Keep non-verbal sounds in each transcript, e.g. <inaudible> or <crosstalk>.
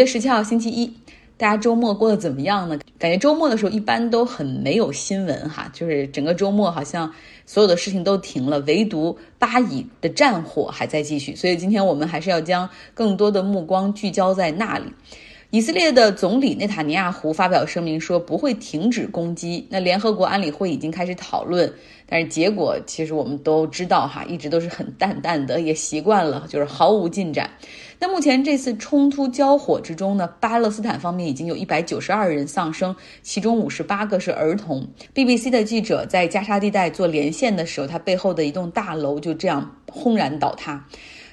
月十七号星期一，大家周末过得怎么样呢？感觉周末的时候一般都很没有新闻哈，就是整个周末好像所有的事情都停了，唯独巴以的战火还在继续。所以今天我们还是要将更多的目光聚焦在那里。以色列的总理内塔尼亚胡发表声明说不会停止攻击。那联合国安理会已经开始讨论，但是结果其实我们都知道哈，一直都是很淡淡的，也习惯了，就是毫无进展。那目前这次冲突交火之中呢，巴勒斯坦方面已经有一百九十二人丧生，其中五十八个是儿童。BBC 的记者在加沙地带做连线的时候，他背后的一栋大楼就这样轰然倒塌。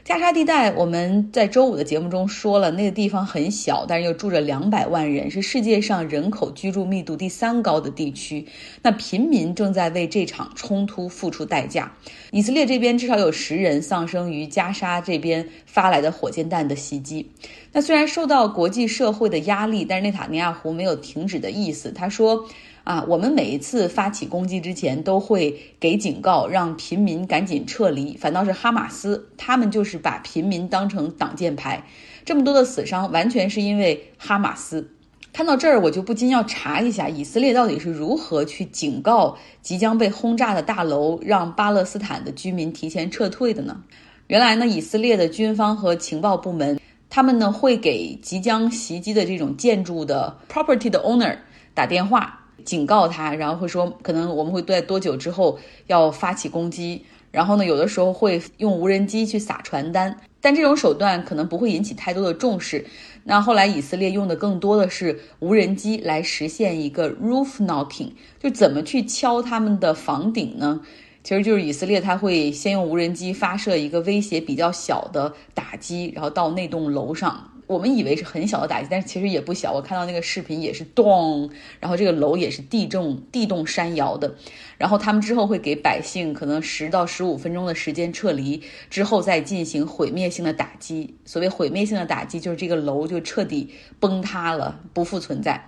加沙地带，我们在周五的节目中说了，那个地方很小，但是又住着两百万人，是世界上人口居住密度第三高的地区。那平民正在为这场冲突付出代价。以色列这边至少有十人丧生于加沙这边发来的火箭弹的袭击。那虽然受到国际社会的压力，但是内塔尼亚胡没有停止的意思。他说。啊，我们每一次发起攻击之前都会给警告，让平民赶紧撤离。反倒是哈马斯，他们就是把平民当成挡箭牌。这么多的死伤，完全是因为哈马斯。看到这儿，我就不禁要查一下，以色列到底是如何去警告即将被轰炸的大楼，让巴勒斯坦的居民提前撤退的呢？原来呢，以色列的军方和情报部门，他们呢会给即将袭击的这种建筑的 property 的 owner 打电话。警告他，然后会说可能我们会在多久之后要发起攻击，然后呢，有的时候会用无人机去撒传单，但这种手段可能不会引起太多的重视。那后来以色列用的更多的是无人机来实现一个 roof knocking，就怎么去敲他们的房顶呢？其实就是以色列他会先用无人机发射一个威胁比较小的打击，然后到那栋楼上。我们以为是很小的打击，但是其实也不小。我看到那个视频也是咚，然后这个楼也是地震地动山摇的。然后他们之后会给百姓可能十到十五分钟的时间撤离，之后再进行毁灭性的打击。所谓毁灭性的打击，就是这个楼就彻底崩塌了，不复存在。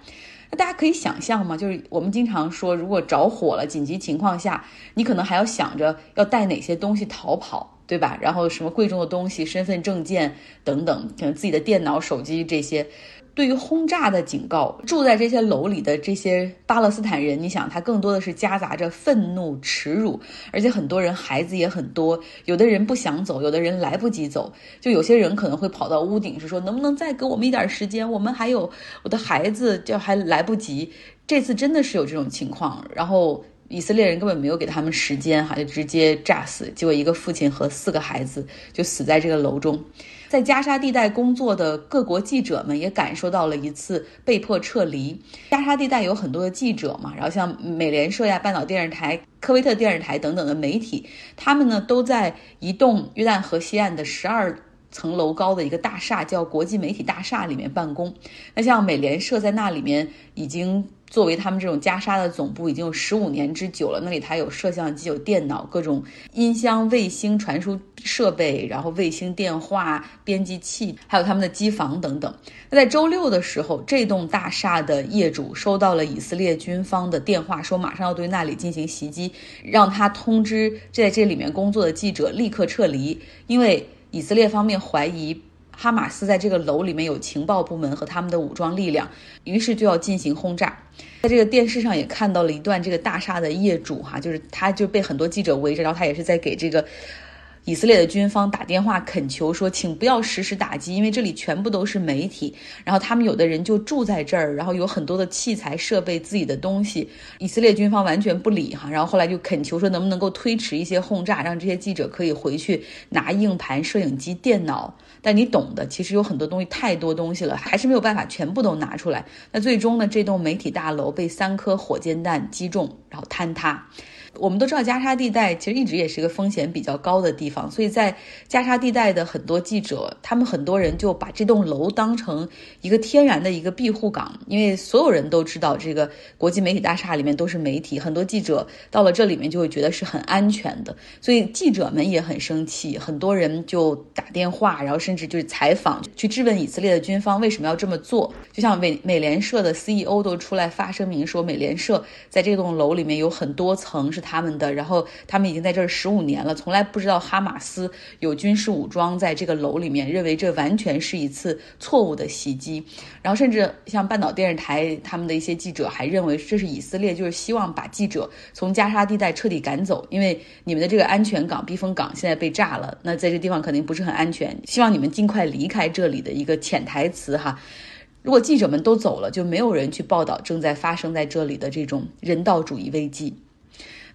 那大家可以想象吗？就是我们经常说，如果着火了，紧急情况下，你可能还要想着要带哪些东西逃跑。对吧？然后什么贵重的东西、身份证件等等，可能自己的电脑、手机这些，对于轰炸的警告，住在这些楼里的这些巴勒斯坦人，你想，他更多的是夹杂着愤怒、耻辱，而且很多人孩子也很多，有的人不想走，有的人来不及走，就有些人可能会跑到屋顶，是说能不能再给我们一点时间？我们还有我的孩子，就还来不及。这次真的是有这种情况，然后。以色列人根本没有给他们时间，哈，就直接炸死。结果一个父亲和四个孩子就死在这个楼中。在加沙地带工作的各国记者们也感受到了一次被迫撤离。加沙地带有很多的记者嘛，然后像美联社呀、半岛电视台、科威特电视台等等的媒体，他们呢都在一栋约旦河西岸的十二层楼高的一个大厦，叫国际媒体大厦里面办公。那像美联社在那里面已经。作为他们这种加沙的总部已经有十五年之久了，那里它有摄像机、有电脑、各种音箱、卫星传输设备，然后卫星电话、编辑器，还有他们的机房等等。那在周六的时候，这栋大厦的业主收到了以色列军方的电话，说马上要对那里进行袭击，让他通知在这里面工作的记者立刻撤离，因为以色列方面怀疑。哈马斯在这个楼里面有情报部门和他们的武装力量，于是就要进行轰炸。在这个电视上也看到了一段这个大厦的业主哈，就是他就被很多记者围着，然后他也是在给这个。以色列的军方打电话恳求说，请不要实施打击，因为这里全部都是媒体。然后他们有的人就住在这儿，然后有很多的器材设备、自己的东西。以色列军方完全不理哈，然后后来就恳求说，能不能够推迟一些轰炸，让这些记者可以回去拿硬盘、摄影机、电脑。但你懂的，其实有很多东西太多东西了，还是没有办法全部都拿出来。那最终呢，这栋媒体大楼被三颗火箭弹击中，然后坍塌。我们都知道加沙地带其实一直也是一个风险比较高的地方，所以在加沙地带的很多记者，他们很多人就把这栋楼当成一个天然的一个庇护港，因为所有人都知道这个国际媒体大厦里面都是媒体，很多记者到了这里面就会觉得是很安全的，所以记者们也很生气，很多人就打电话，然后甚至就是采访去质问以色列的军方为什么要这么做，就像美美联社的 CEO 都出来发声明说，美联社在这栋楼里面有很多层。他们的，然后他们已经在这儿十五年了，从来不知道哈马斯有军事武装在这个楼里面，认为这完全是一次错误的袭击。然后甚至像半岛电视台他们的一些记者还认为这是以色列就是希望把记者从加沙地带彻底赶走，因为你们的这个安全港避风港现在被炸了，那在这地方肯定不是很安全，希望你们尽快离开这里的一个潜台词哈。如果记者们都走了，就没有人去报道正在发生在这里的这种人道主义危机。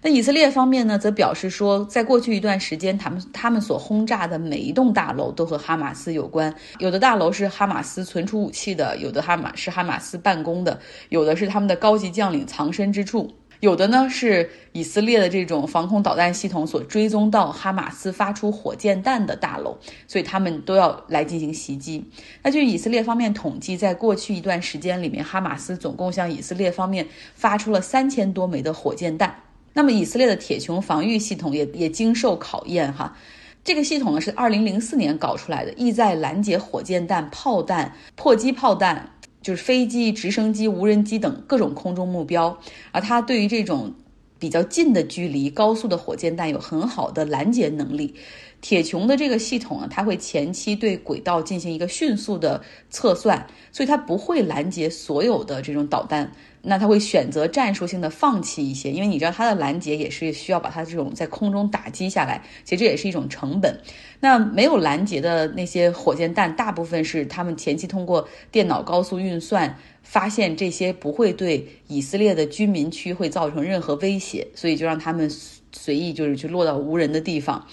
那以色列方面呢，则表示说，在过去一段时间，他们他们所轰炸的每一栋大楼都和哈马斯有关。有的大楼是哈马斯存储武器的，有的哈马是哈马斯办公的，有的是他们的高级将领藏身之处。有的呢是以色列的这种防空导弹系统所追踪到哈马斯发出火箭弹的大楼，所以他们都要来进行袭击。那据以色列方面统计，在过去一段时间里面，哈马斯总共向以色列方面发出了三千多枚的火箭弹。那么以色列的铁穹防御系统也也经受考验哈。这个系统呢是二零零四年搞出来的，意在拦截火箭弹、炮弹、迫击炮弹。就是飞机、直升机、无人机等各种空中目标，而它对于这种比较近的距离、高速的火箭弹有很好的拦截能力。铁穹的这个系统呢，它会前期对轨道进行一个迅速的测算，所以它不会拦截所有的这种导弹。那它会选择战术性的放弃一些，因为你知道它的拦截也是需要把它这种在空中打击下来，其实这也是一种成本。那没有拦截的那些火箭弹，大部分是他们前期通过电脑高速运算发现这些不会对以色列的居民区会造成任何威胁，所以就让他们随意就是去落到无人的地方。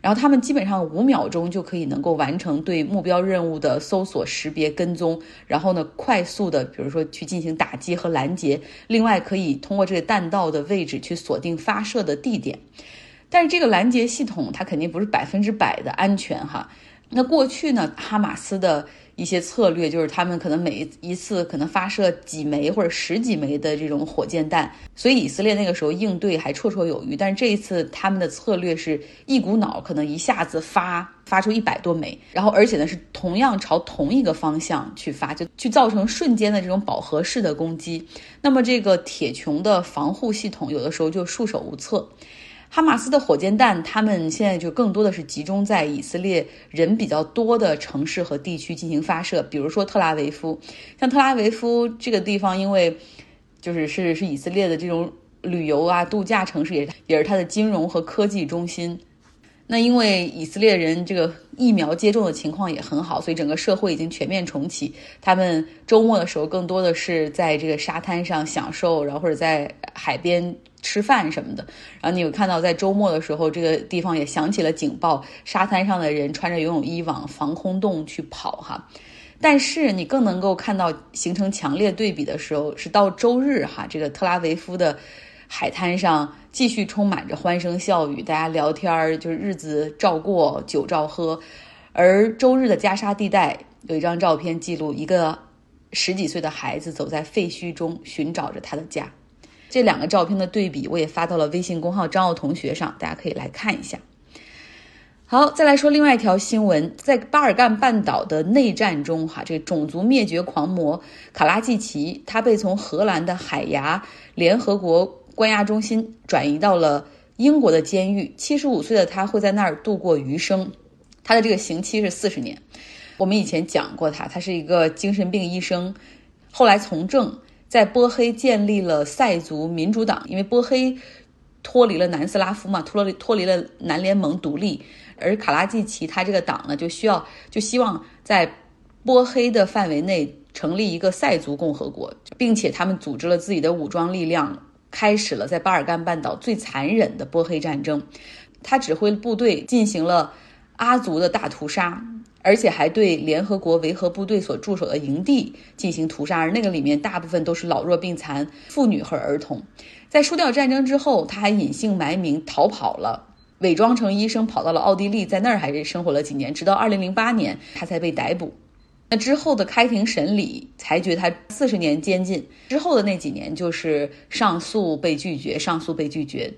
然后他们基本上五秒钟就可以能够完成对目标任务的搜索、识别、跟踪，然后呢，快速的，比如说去进行打击和拦截。另外，可以通过这个弹道的位置去锁定发射的地点。但是这个拦截系统它肯定不是百分之百的安全哈。那过去呢，哈马斯的。一些策略就是他们可能每一次可能发射几枚或者十几枚的这种火箭弹，所以以色列那个时候应对还绰绰有余。但是这一次他们的策略是一股脑，可能一下子发发出一百多枚，然后而且呢是同样朝同一个方向去发，就去造成瞬间的这种饱和式的攻击。那么这个铁穹的防护系统有的时候就束手无策。哈马斯的火箭弹，他们现在就更多的是集中在以色列人比较多的城市和地区进行发射，比如说特拉维夫。像特拉维夫这个地方，因为就是是是以色列的这种旅游啊度假城市，也也是它的金融和科技中心。那因为以色列人这个疫苗接种的情况也很好，所以整个社会已经全面重启。他们周末的时候更多的是在这个沙滩上享受，然后或者在海边吃饭什么的。然后你有看到在周末的时候，这个地方也响起了警报，沙滩上的人穿着游泳衣往防空洞去跑哈。但是你更能够看到形成强烈对比的时候，是到周日哈，这个特拉维夫的。海滩上继续充满着欢声笑语，大家聊天儿，就是日子照过，酒照喝。而周日的加沙地带有一张照片记录，一个十几岁的孩子走在废墟中寻找着他的家。这两个照片的对比，我也发到了微信公号张奥同学上，大家可以来看一下。好，再来说另外一条新闻，在巴尔干半岛的内战中，哈，这种族灭绝狂魔卡拉季奇，他被从荷兰的海牙联合国。关押中心转移到了英国的监狱，七十五岁的他会在那儿度过余生。他的这个刑期是四十年。我们以前讲过他，他是一个精神病医生，后来从政，在波黑建立了塞族民主党。因为波黑脱离了南斯拉夫嘛，脱离脱离了南联盟独立，而卡拉季奇他这个党呢，就需要就希望在波黑的范围内成立一个塞族共和国，并且他们组织了自己的武装力量。开始了在巴尔干半岛最残忍的波黑战争，他指挥部队进行了阿族的大屠杀，而且还对联合国维和部队所驻守的营地进行屠杀，而那个里面大部分都是老弱病残、妇女和儿童。在输掉战争之后，他还隐姓埋名逃跑了，伪装成医生跑到了奥地利，在那儿还是生活了几年，直到二零零八年他才被逮捕。那之后的开庭审理裁决他四十年监禁，之后的那几年就是上诉被拒绝，上诉被拒绝。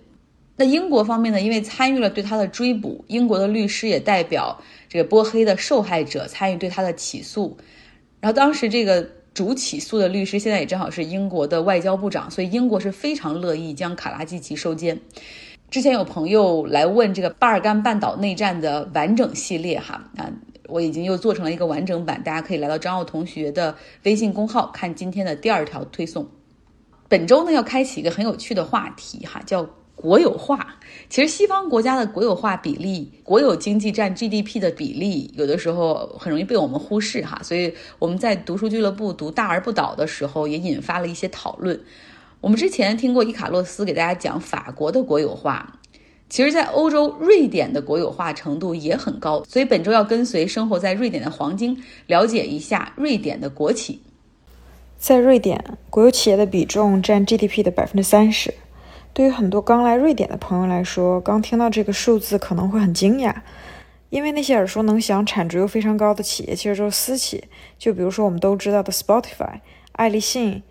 那英国方面呢？因为参与了对他的追捕，英国的律师也代表这个波黑的受害者参与对他的起诉。然后当时这个主起诉的律师现在也正好是英国的外交部长，所以英国是非常乐意将卡拉季奇收监。之前有朋友来问这个巴尔干半岛内战的完整系列，哈啊。我已经又做成了一个完整版，大家可以来到张奥同学的微信公号看今天的第二条推送。本周呢要开启一个很有趣的话题哈，叫国有化。其实西方国家的国有化比例，国有经济占 GDP 的比例，有的时候很容易被我们忽视哈。所以我们在读书俱乐部读《大而不倒》的时候，也引发了一些讨论。我们之前听过伊卡洛斯给大家讲法国的国有化。其实，在欧洲，瑞典的国有化程度也很高，所以本周要跟随生活在瑞典的黄金，了解一下瑞典的国企。在瑞典，国有企业的比重占 GDP 的百分之三十。对于很多刚来瑞典的朋友来说，刚听到这个数字可能会很惊讶，因为那些耳熟能详、产值又非常高的企业其实都是私企，就比如说我们都知道的 Spotify、爱立信、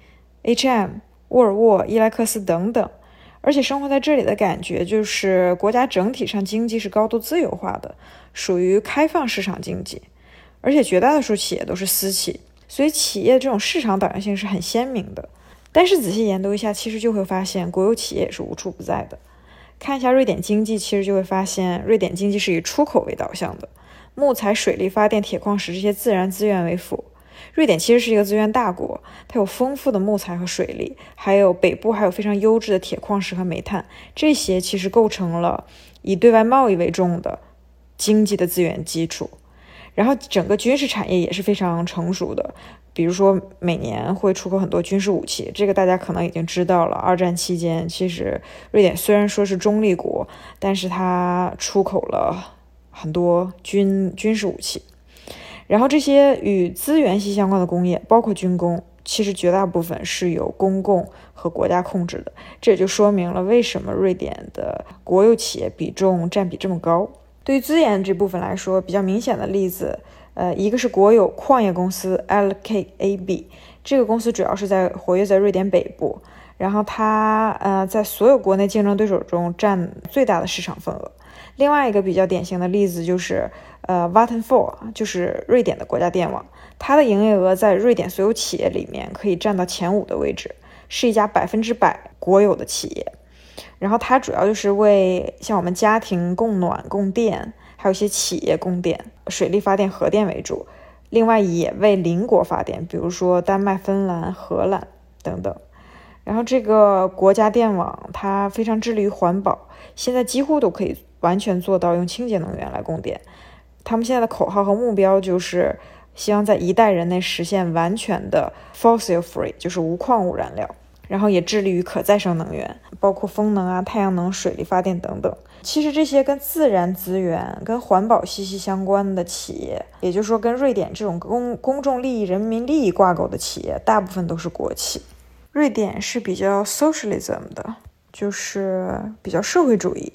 H&M、沃尔沃、伊莱克斯等等。而且生活在这里的感觉就是，国家整体上经济是高度自由化的，属于开放市场经济。而且绝大多数企业都是私企，所以企业这种市场导向性是很鲜明的。但是仔细研读一下，其实就会发现国有企业也是无处不在的。看一下瑞典经济，其实就会发现，瑞典经济是以出口为导向的，木材、水力发电、铁矿石这些自然资源为辅。瑞典其实是一个资源大国，它有丰富的木材和水利，还有北部还有非常优质的铁矿石和煤炭，这些其实构成了以对外贸易为重的经济的资源基础。然后整个军事产业也是非常成熟的，比如说每年会出口很多军事武器，这个大家可能已经知道了。二战期间，其实瑞典虽然说是中立国，但是它出口了很多军军事武器。然后这些与资源息相关的工业，包括军工，其实绝大部分是由公共和国家控制的。这也就说明了为什么瑞典的国有企业比重占比这么高。对于资源这部分来说，比较明显的例子，呃，一个是国有矿业公司 LKAB，这个公司主要是在活跃在瑞典北部，然后它呃在所有国内竞争对手中占最大的市场份额。另外一个比较典型的例子就是，呃 v a t t e n f o r 就是瑞典的国家电网，它的营业额在瑞典所有企业里面可以占到前五的位置，是一家百分之百国有的企业。然后它主要就是为像我们家庭供暖、供电，还有一些企业供电、水力发电、核电为主，另外也为邻国发电，比如说丹麦、芬兰、荷兰等等。然后这个国家电网它非常致力于环保，现在几乎都可以。完全做到用清洁能源来供电，他们现在的口号和目标就是希望在一代人内实现完全的 fossil free，就是无矿物燃料，然后也致力于可再生能源，包括风能啊、太阳能、水力发电等等。其实这些跟自然资源、跟环保息息相关的企业，也就是说跟瑞典这种公公众利益、人民利益挂钩的企业，大部分都是国企。瑞典是比较 socialism 的，就是比较社会主义。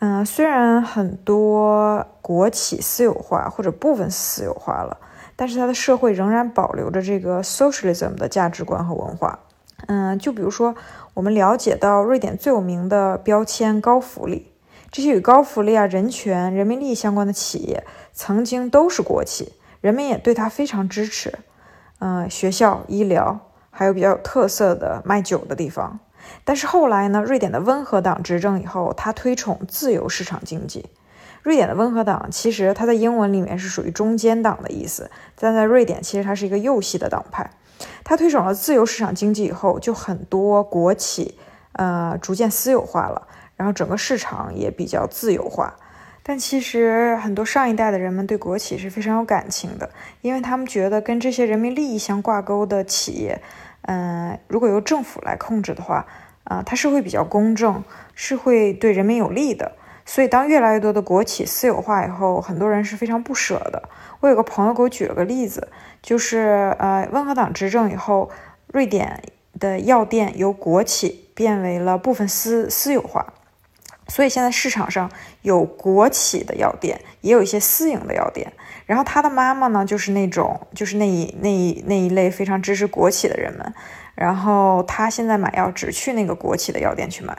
嗯，虽然很多国企私有化或者部分私有化了，但是它的社会仍然保留着这个 socialism 的价值观和文化。嗯，就比如说，我们了解到瑞典最有名的标签高福利，这些与高福利啊、人权、人民利益相关的企业，曾经都是国企，人们也对它非常支持。嗯，学校、医疗，还有比较有特色的卖酒的地方。但是后来呢？瑞典的温和党执政以后，他推崇自由市场经济。瑞典的温和党其实它在英文里面是属于中间党的意思，但在瑞典其实它是一个右系的党派。他推崇了自由市场经济以后，就很多国企呃逐渐私有化了，然后整个市场也比较自由化。但其实很多上一代的人们对国企是非常有感情的，因为他们觉得跟这些人民利益相挂钩的企业。嗯，如果由政府来控制的话，啊，它是会比较公正，是会对人民有利的。所以，当越来越多的国企私有化以后，很多人是非常不舍的。我有个朋友给我举了个例子，就是呃，温和党执政以后，瑞典的药店由国企变为了部分私私有化。所以现在市场上有国企的药店，也有一些私营的药店。然后他的妈妈呢，就是那种就是那一那一那一类非常支持国企的人们。然后他现在买药只去那个国企的药店去买，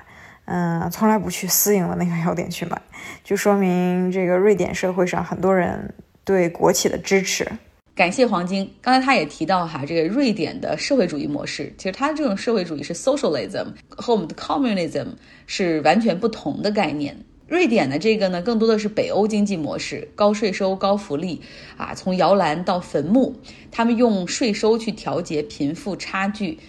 嗯，从来不去私营的那个药店去买，<laughs> 就说明这个瑞典社会上很多人对国企的支持。感谢黄金。刚才他也提到哈，这个瑞典的社会主义模式，其实它这种社会主义是 socialism，和我们的 communism 是完全不同的概念。瑞典的这个呢，更多的是北欧经济模式，高税收、高福利啊，从摇篮到坟墓，他们用税收去调节贫富差距。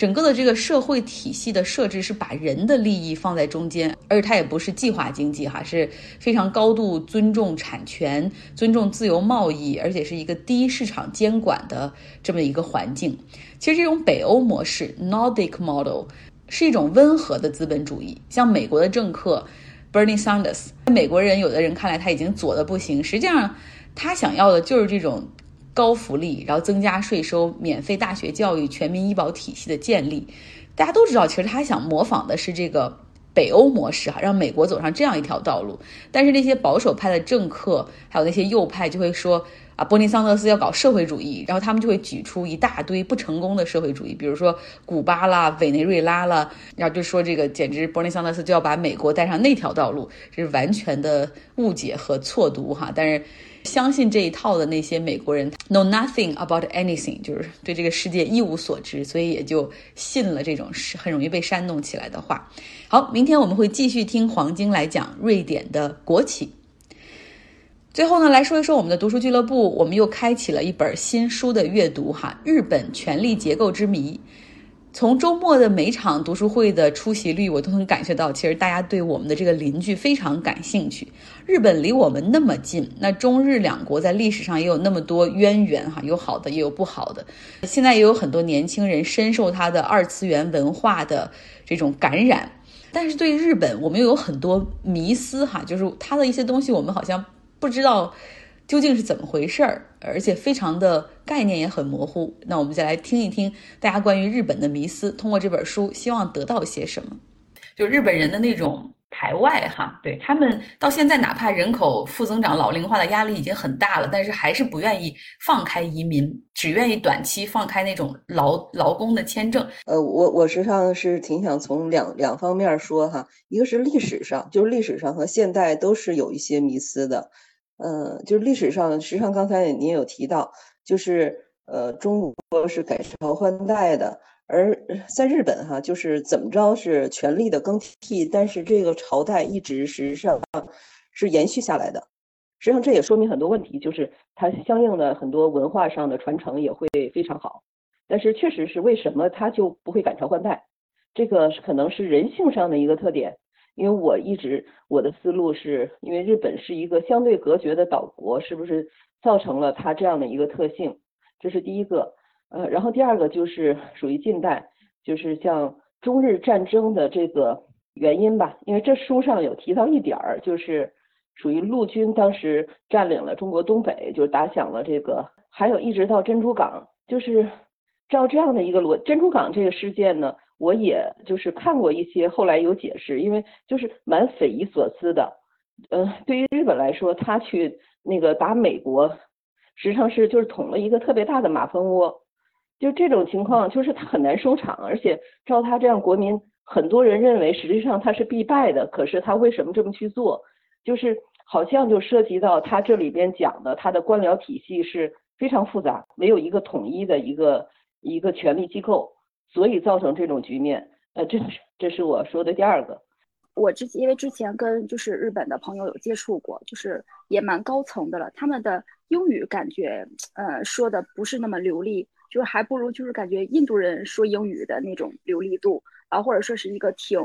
整个的这个社会体系的设置是把人的利益放在中间，而且它也不是计划经济哈，是非常高度尊重产权、尊重自由贸易，而且是一个低市场监管的这么一个环境。其实这种北欧模式 （Nordic Model） 是一种温和的资本主义。像美国的政客 Bernie Sanders，美国人有的人看来他已经左的不行，实际上他想要的就是这种。高福利，然后增加税收，免费大学教育，全民医保体系的建立，大家都知道，其实他想模仿的是这个北欧模式哈，让美国走上这样一条道路。但是那些保守派的政客，还有那些右派就会说啊，波尼桑德斯要搞社会主义，然后他们就会举出一大堆不成功的社会主义，比如说古巴啦、委内瑞拉啦，然后就说这个简直波尼桑德斯就要把美国带上那条道路，这是完全的误解和错读哈。但是。相信这一套的那些美国人，know nothing about anything，就是对这个世界一无所知，所以也就信了这种是很容易被煽动起来的话。好，明天我们会继续听黄晶来讲瑞典的国企。最后呢，来说一说我们的读书俱乐部，我们又开启了一本新书的阅读哈，《日本权力结构之谜》。从周末的每场读书会的出席率，我都能感觉到，其实大家对我们的这个邻居非常感兴趣。日本离我们那么近，那中日两国在历史上也有那么多渊源哈，有好的也有不好的。现在也有很多年轻人深受它的二次元文化的这种感染，但是对日本，我们又有很多迷思哈，就是它的一些东西，我们好像不知道。究竟是怎么回事儿？而且非常的概念也很模糊。那我们就来听一听大家关于日本的迷思，通过这本书希望得到些什么？就日本人的那种排外哈，对他们到现在哪怕人口负增长、老龄化的压力已经很大了，但是还是不愿意放开移民，只愿意短期放开那种劳劳工的签证。呃，我我实际上是挺想从两两方面说哈，一个是历史上，就是历史上和现代都是有一些迷思的。嗯，就是历史上，实际上刚才您也有提到，就是呃，中国是改朝换代的，而在日本哈，就是怎么着是权力的更替，但是这个朝代一直实际上是延续下来的。实际上这也说明很多问题，就是它相应的很多文化上的传承也会非常好。但是确实是为什么它就不会改朝换代？这个可能是人性上的一个特点。因为我一直我的思路是，因为日本是一个相对隔绝的岛国，是不是造成了它这样的一个特性？这是第一个。呃，然后第二个就是属于近代，就是像中日战争的这个原因吧。因为这书上有提到一点儿，就是属于陆军当时占领了中国东北，就打响了这个，还有一直到珍珠港，就是照这样的一个逻，珍珠港这个事件呢。我也就是看过一些，后来有解释，因为就是蛮匪夷所思的。嗯，对于日本来说，他去那个打美国，实际上是就是捅了一个特别大的马蜂窝。就这种情况，就是他很难收场，而且照他这样，国民很多人认为实际上他是必败的。可是他为什么这么去做？就是好像就涉及到他这里边讲的，他的官僚体系是非常复杂，没有一个统一的一个一个权力机构。所以造成这种局面，呃，这是这是我说的第二个。我之因为之前跟就是日本的朋友有接触过，就是也蛮高层的了，他们的英语感觉呃说的不是那么流利，就是还不如就是感觉印度人说英语的那种流利度，然后或者说是一个挺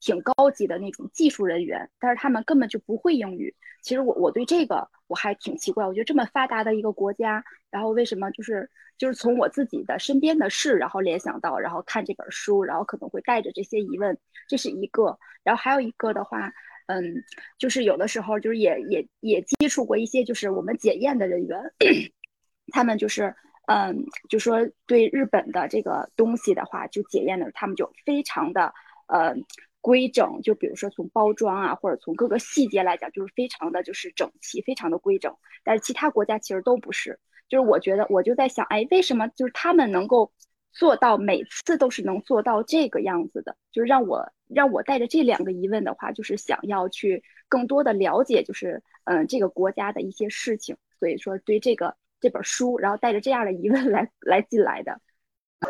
挺高级的那种技术人员，但是他们根本就不会英语。其实我我对这个我还挺奇怪，我觉得这么发达的一个国家，然后为什么就是就是从我自己的身边的事，然后联想到，然后看这本书，然后可能会带着这些疑问，这是一个。然后还有一个的话，嗯，就是有的时候就是也也也接触过一些就是我们检验的人员，<clears throat> 他们就是嗯，就说对日本的这个东西的话，就检验的他们就非常的呃。规整，就比如说从包装啊，或者从各个细节来讲，就是非常的就是整齐，非常的规整。但是其他国家其实都不是。就是我觉得，我就在想，哎，为什么就是他们能够做到每次都是能做到这个样子的？就是让我让我带着这两个疑问的话，就是想要去更多的了解，就是嗯这个国家的一些事情。所以说对这个这本书，然后带着这样的疑问 <laughs> 来来进来的？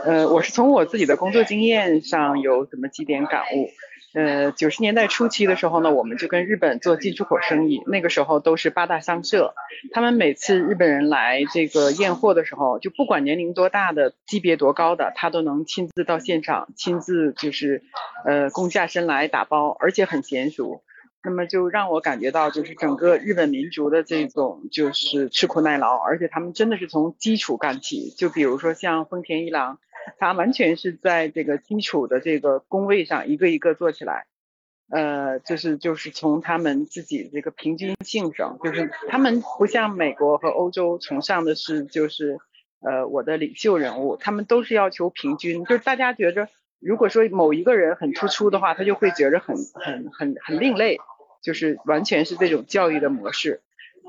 呃，我是从我自己的工作经验上有这么几点感悟。呃，九十年代初期的时候呢，我们就跟日本做进出口生意，那个时候都是八大商社，他们每次日本人来这个验货的时候，就不管年龄多大的、级别多高的，他都能亲自到现场，亲自就是呃躬下身来打包，而且很娴熟。那么就让我感觉到，就是整个日本民族的这种就是吃苦耐劳，而且他们真的是从基础干起，就比如说像丰田一郎。它完全是在这个基础的这个工位上一个一个做起来，呃，就是就是从他们自己这个平均性上，就是他们不像美国和欧洲崇尚的是就是呃我的领袖人物，他们都是要求平均，就是大家觉着如果说某一个人很突出的话，他就会觉着很很很很另类，就是完全是这种教育的模式。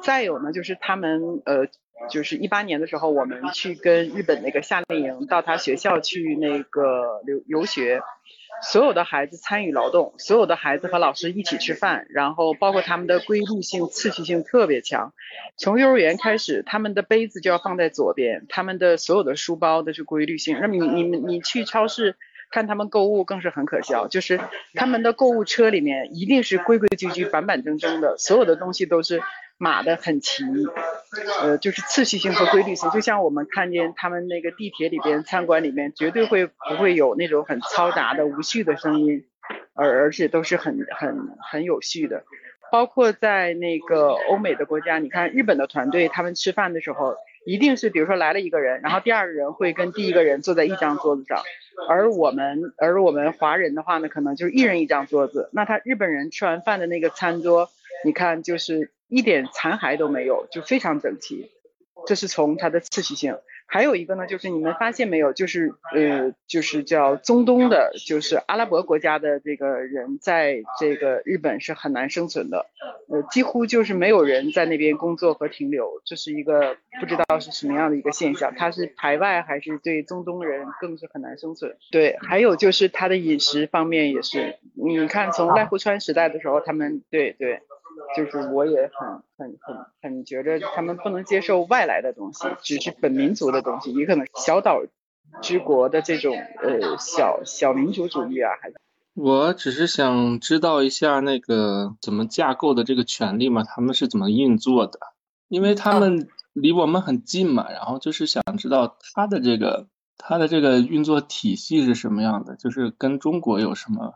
再有呢，就是他们呃。就是一八年的时候，我们去跟日本那个夏令营到他学校去那个留游学，所有的孩子参与劳动，所有的孩子和老师一起吃饭，然后包括他们的规律性、次序性特别强。从幼儿园开始，他们的杯子就要放在左边，他们的所有的书包都是规律性。那么你你们你去超市看他们购物更是很可笑，就是他们的购物车里面一定是规规矩矩、板板正正的，所有的东西都是。码的很齐，呃，就是次序性和规律性，就像我们看见他们那个地铁里边、餐馆里面，绝对会不会有那种很嘈杂的无序的声音，而而且都是很很很有序的。包括在那个欧美的国家，你看日本的团队，他们吃饭的时候，一定是比如说来了一个人，然后第二个人会跟第一个人坐在一张桌子上，而我们而我们华人的话呢，可能就是一人一张桌子。那他日本人吃完饭的那个餐桌，你看就是。一点残骸都没有，就非常整齐。这是从它的次序性。还有一个呢，就是你们发现没有，就是呃，就是叫中东的，就是阿拉伯国家的这个人，在这个日本是很难生存的。呃，几乎就是没有人在那边工作和停留，这是一个不知道是什么样的一个现象。它是排外还是对中东人更是很难生存？对，还有就是它的饮食方面也是，你看从濑户川时代的时候，他们对对。就是我也很很很很觉得他们不能接受外来的东西，只是本民族的东西，也可能小岛之国的这种呃小小民族主义啊，还。我只是想知道一下那个怎么架构的这个权利嘛，他们是怎么运作的？因为他们离我们很近嘛，然后就是想知道他的这个他的这个运作体系是什么样的，就是跟中国有什么。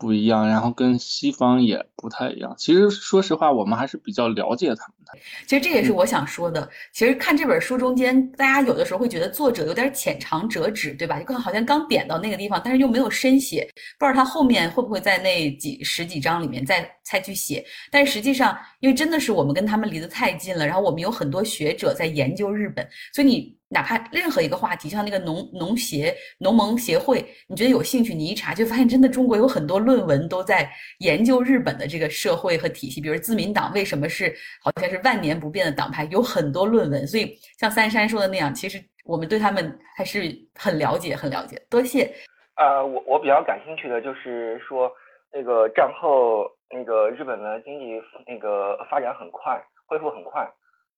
不一样，然后跟西方也不太一样。其实说实话，我们还是比较了解他们的。其实这也是我想说的。其实看这本书中间，大家有的时候会觉得作者有点浅尝辄止，对吧？就好像刚点到那个地方，但是又没有深写，不知道他后面会不会在那几十几章里面再再去写。但是实际上，因为真的是我们跟他们离得太近了，然后我们有很多学者在研究日本，所以你。哪怕任何一个话题，像那个农农协农盟协会，你觉得有兴趣，你一查就发现，真的中国有很多论文都在研究日本的这个社会和体系。比如自民党为什么是好像是万年不变的党派，有很多论文。所以像三山说的那样，其实我们对他们还是很了解，很了解。多谢。呃，我我比较感兴趣的就是说，那个战后那个日本的经济那个发展很快，恢复很快，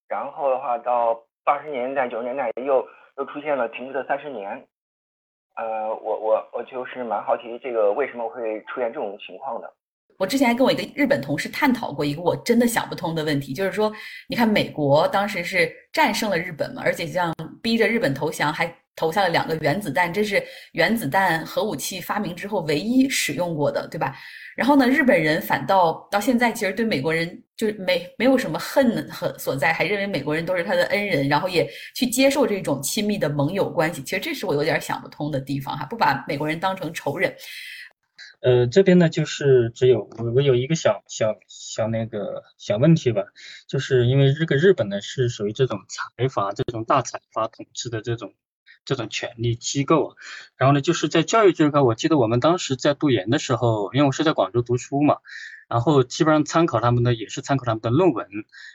然后的话到。八十年代、九十年代又又出现了停滞的三十年，呃，我我我就是蛮好奇这个为什么会出现这种情况的。我之前还跟我一个日本同事探讨过一个我真的想不通的问题，就是说，你看美国当时是战胜了日本嘛，而且像逼着日本投降，还投下了两个原子弹，这是原子弹核武器发明之后唯一使用过的，对吧？然后呢，日本人反倒到现在其实对美国人就是没没有什么恨和所在，还认为美国人都是他的恩人，然后也去接受这种亲密的盟友关系。其实这是我有点想不通的地方哈，不把美国人当成仇人。呃，这边呢就是只有我我有一个小小小那个小问题吧，就是因为这个日本呢是属于这种财阀这种大财阀统治的这种。这种权力机构，然后呢，就是在教育这一块，我记得我们当时在读研的时候，因为我是在广州读书嘛，然后基本上参考他们的也是参考他们的论文，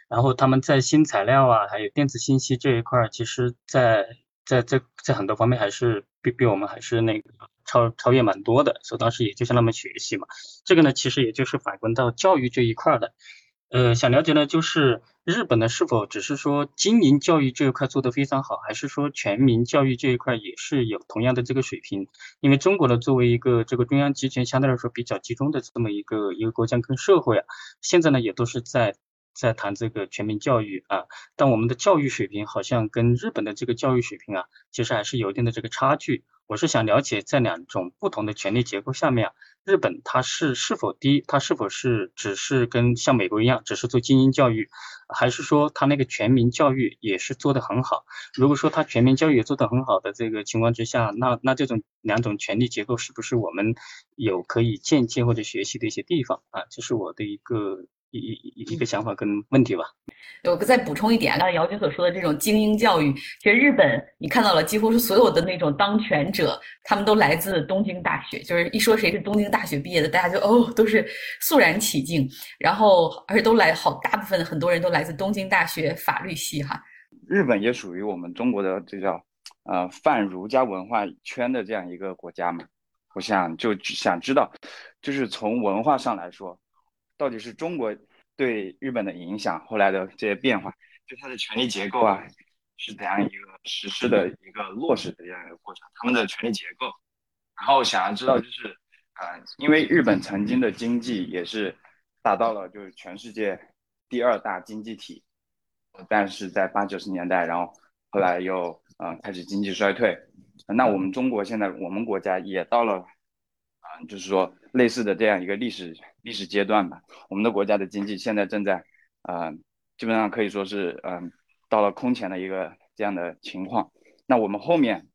然后他们在新材料啊，还有电子信息这一块，其实在在在在很多方面还是比比我们还是那个超超越蛮多的，所以当时也就向他们学习嘛。这个呢，其实也就是反观到教育这一块的，呃，想了解呢，就是日本呢是否只是说经营教育这一块做得非常好，还是说全民教育这一块也是有同样的这个水平？因为中国呢作为一个这个中央集权相对来说比较集中的这么一个一个国家跟社会啊，现在呢也都是在。在谈这个全民教育啊，但我们的教育水平好像跟日本的这个教育水平啊，其实还是有一定的这个差距。我是想了解，在两种不同的权力结构下面啊，日本它是是否第一，它是否是只是跟像美国一样，只是做精英教育，还是说它那个全民教育也是做得很好？如果说它全民教育也做得很好的这个情况之下，那那这种两种权力结构是不是我们有可以借鉴或者学习的一些地方啊？这是我的一个。一一一个想法跟问题吧。我再补充一点，刚才姚军所说的这种精英教育，其实日本你看到了，几乎是所有的那种当权者，他们都来自东京大学。就是一说谁是东京大学毕业的，大家就哦都是肃然起敬。然后而且都来好大部分很多人都来自东京大学法律系哈。日本也属于我们中国的这叫呃泛儒家文化圈的这样一个国家嘛。我想就想知道，就是从文化上来说。到底是中国对日本的影响，后来的这些变化，就它的权力结构啊，是怎样一个实施的一个落实的这样一个过程？他们的权力结构，然后想要知道就是，呃，因为日本曾经的经济也是达到了就是全世界第二大经济体，但是在八九十年代，然后后来又嗯开始经济衰退，那我们中国现在我们国家也到了。就是说，类似的这样一个历史历史阶段吧，我们的国家的经济现在正在，呃，基本上可以说是，嗯，到了空前的一个这样的情况。那我们后面，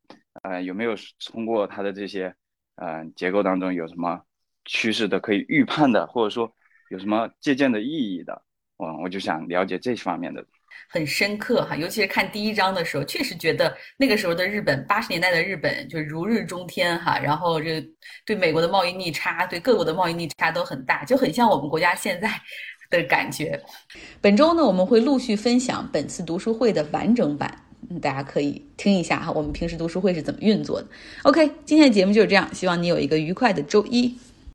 呃，有没有通过它的这些，嗯，结构当中有什么趋势的可以预判的，或者说有什么借鉴的意义的？我我就想了解这方面的。很深刻哈，尤其是看第一章的时候，确实觉得那个时候的日本，八十年代的日本就如日中天哈。然后这对美国的贸易逆差，对各国的贸易逆差都很大，就很像我们国家现在 <laughs> 的感觉。本周呢，我们会陆续分享本次读书会的完整版，大家可以听一下哈，我们平时读书会是怎么运作的。OK，今天的节目就是这样，希望你有一个愉快的周一。